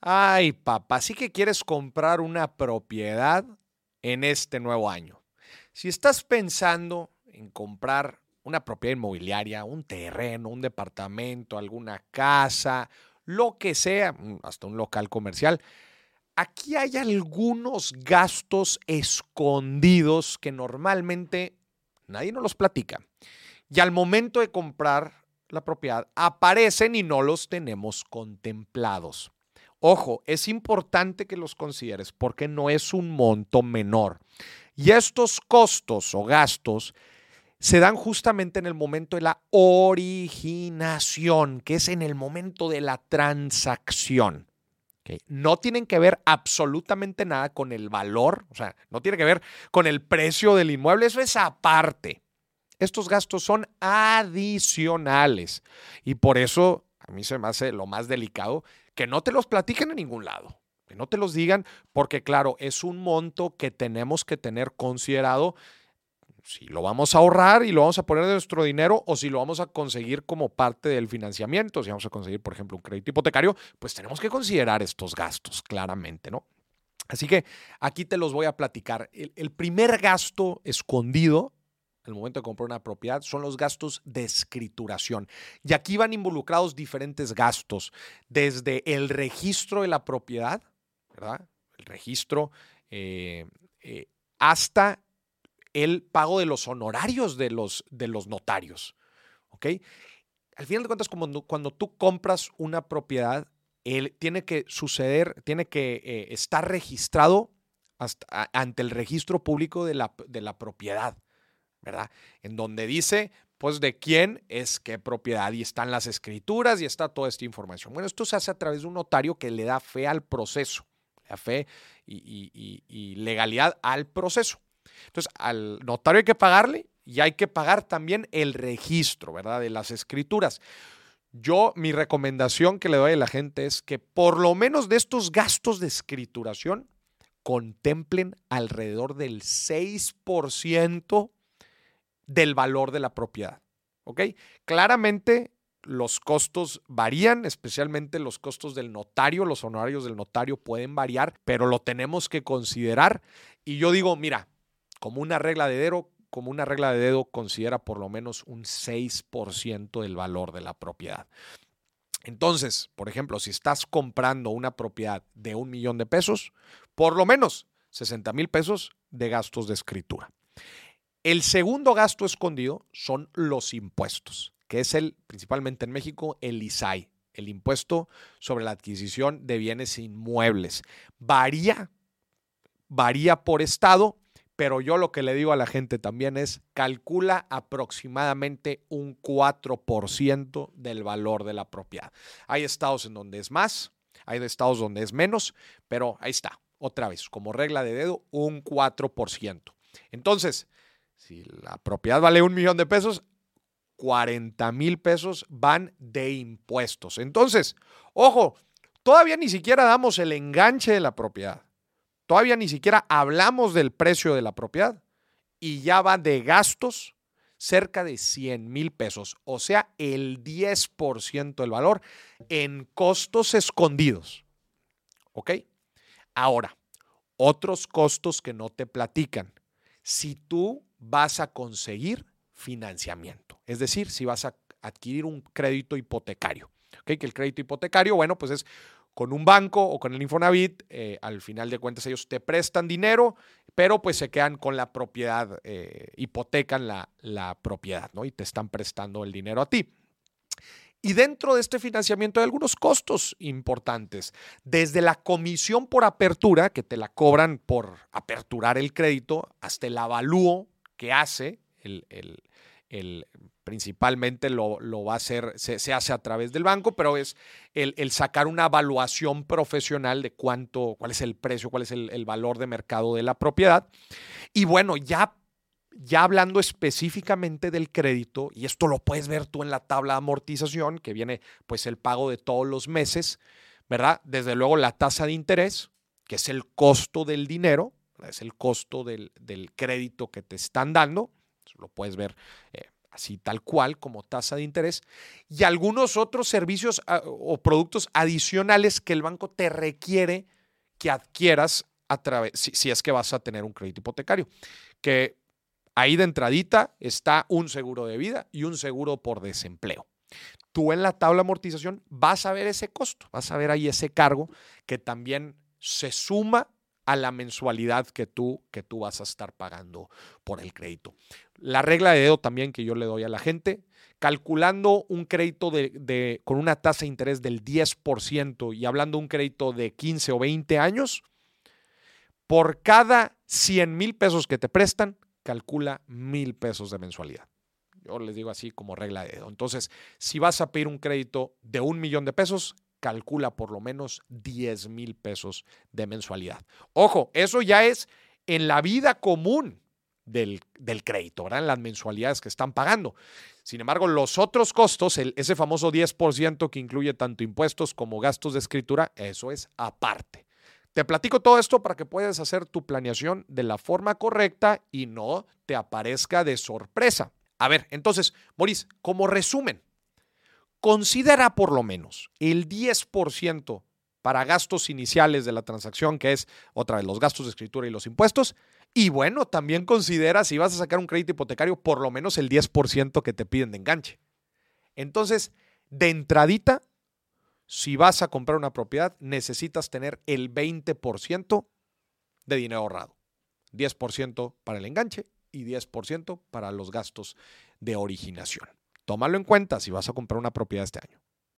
Ay, papá, sí que quieres comprar una propiedad en este nuevo año. Si estás pensando en comprar una propiedad inmobiliaria, un terreno, un departamento, alguna casa, lo que sea, mm, hasta un local comercial, aquí hay algunos gastos escondidos que normalmente nadie nos los platica. Y al momento de comprar la propiedad aparecen y no los tenemos contemplados. Ojo, es importante que los consideres porque no es un monto menor. Y estos costos o gastos se dan justamente en el momento de la originación, que es en el momento de la transacción. No tienen que ver absolutamente nada con el valor, o sea, no tiene que ver con el precio del inmueble, eso es aparte. Estos gastos son adicionales y por eso a mí se me hace lo más delicado que no te los platiquen en ningún lado, que no te los digan, porque claro, es un monto que tenemos que tener considerado si lo vamos a ahorrar y lo vamos a poner de nuestro dinero o si lo vamos a conseguir como parte del financiamiento, si vamos a conseguir, por ejemplo, un crédito hipotecario, pues tenemos que considerar estos gastos claramente, ¿no? Así que aquí te los voy a platicar. El, el primer gasto escondido al momento de comprar una propiedad son los gastos de escrituración. Y aquí van involucrados diferentes gastos, desde el registro de la propiedad, ¿verdad? El registro, eh, eh, hasta el pago de los honorarios de los, de los notarios. ¿Ok? Al final de cuentas, cuando, cuando tú compras una propiedad, él, tiene que suceder, tiene que eh, estar registrado ante el registro público de la, de la propiedad. ¿Verdad? En donde dice, pues, de quién es qué propiedad y están las escrituras y está toda esta información. Bueno, esto se hace a través de un notario que le da fe al proceso, le da fe y, legalidad al proceso. Entonces, al notario hay que pagarle y hay que pagar también el registro, ¿verdad? De las escrituras. Yo, mi recomendación que le doy a la gente es que por lo menos de estos gastos de escrituración contemplen alrededor del 6% del valor de la propiedad. ¿Ok? Claramente los costos varían, especialmente los costos del notario, los honorarios del notario pueden variar, pero lo tenemos que considerar. Y yo digo, mira, como una regla de dedo, como una regla de dedo, considera por lo menos un 6% del valor de la propiedad. Entonces, por ejemplo, si estás comprando una propiedad de un millón de pesos, por lo menos 60 mil pesos de gastos de escritura. El segundo gasto escondido son los impuestos, que es el, principalmente en México, el ISAI, el impuesto sobre la adquisición de bienes inmuebles. Varía, varía por estado, pero yo lo que le digo a la gente también es, calcula aproximadamente un 4% del valor de la propiedad. Hay estados en donde es más, hay estados donde es menos, pero ahí está, otra vez, como regla de dedo, un 4%. Entonces, si la propiedad vale un millón de pesos, 40 mil pesos van de impuestos. Entonces, ojo, todavía ni siquiera damos el enganche de la propiedad. Todavía ni siquiera hablamos del precio de la propiedad y ya va de gastos cerca de 100 mil pesos, o sea, el 10% del valor en costos escondidos. ¿Ok? Ahora, otros costos que no te platican. Si tú vas a conseguir financiamiento. Es decir, si vas a adquirir un crédito hipotecario. Que el crédito hipotecario, bueno, pues es con un banco o con el Infonavit, eh, al final de cuentas ellos te prestan dinero, pero pues se quedan con la propiedad, eh, hipotecan la, la propiedad, ¿no? Y te están prestando el dinero a ti. Y dentro de este financiamiento hay algunos costos importantes, desde la comisión por apertura, que te la cobran por aperturar el crédito, hasta el avalúo que hace, el, principalmente lo, va a hacer, se, hace a través del banco, pero es el, sacar una evaluación profesional de cuánto, cuál es el precio, cuál es el, valor de mercado de la propiedad. Y bueno, ya ya hablando específicamente del crédito, y esto lo puedes ver tú en la tabla de amortización, que viene pues el pago de todos los meses, ¿verdad? Desde luego la tasa de interés, que es el costo del dinero, es el costo del, crédito que te están dando. Lo puedes ver eh, así tal cual como tasa de interés, y algunos otros servicios ah, o productos adicionales que el banco te requiere que adquieras a través, si, si es que vas a tener un crédito hipotecario, que ahí de entradita está un seguro de vida y un seguro por desempleo. Tú en la tabla amortización vas a ver ese costo, vas a ver ahí ese cargo que también se suma a la mensualidad que tú, que tú vas a estar pagando por el crédito. La regla de dedo también que yo le doy a la gente, calculando un crédito de, con una tasa de interés del 10% y hablando de un crédito de 15 o 20 años, por cada 100 mil pesos que te prestan, calcula mil pesos de mensualidad. Yo les digo así como regla de dedo. Entonces, si vas a pedir un crédito de un millón de pesos, calcula por lo menos 10 mil pesos de mensualidad. Ojo, eso ya es en la vida común del, crédito, ¿verdad? En las mensualidades que están pagando. Sin embargo, los otros costos, ese famoso 10% que incluye tanto impuestos como gastos de escritura, eso es aparte. Te platico todo esto para que puedas hacer tu planeación de la forma correcta y no te aparezca de sorpresa. A ver, entonces, Maurice, como resumen, considera por lo menos el 10% para gastos iniciales de la transacción, que es otra vez los gastos de escritura y los impuestos. Y bueno, también considera si vas a sacar un crédito hipotecario, por lo menos el 10% que te piden de enganche. Entonces, de entradita, si vas a comprar una propiedad, necesitas tener el 20% de dinero ahorrado. 10% para el enganche y 10% para los gastos de originación. Tómalo en cuenta si vas a comprar una propiedad este año.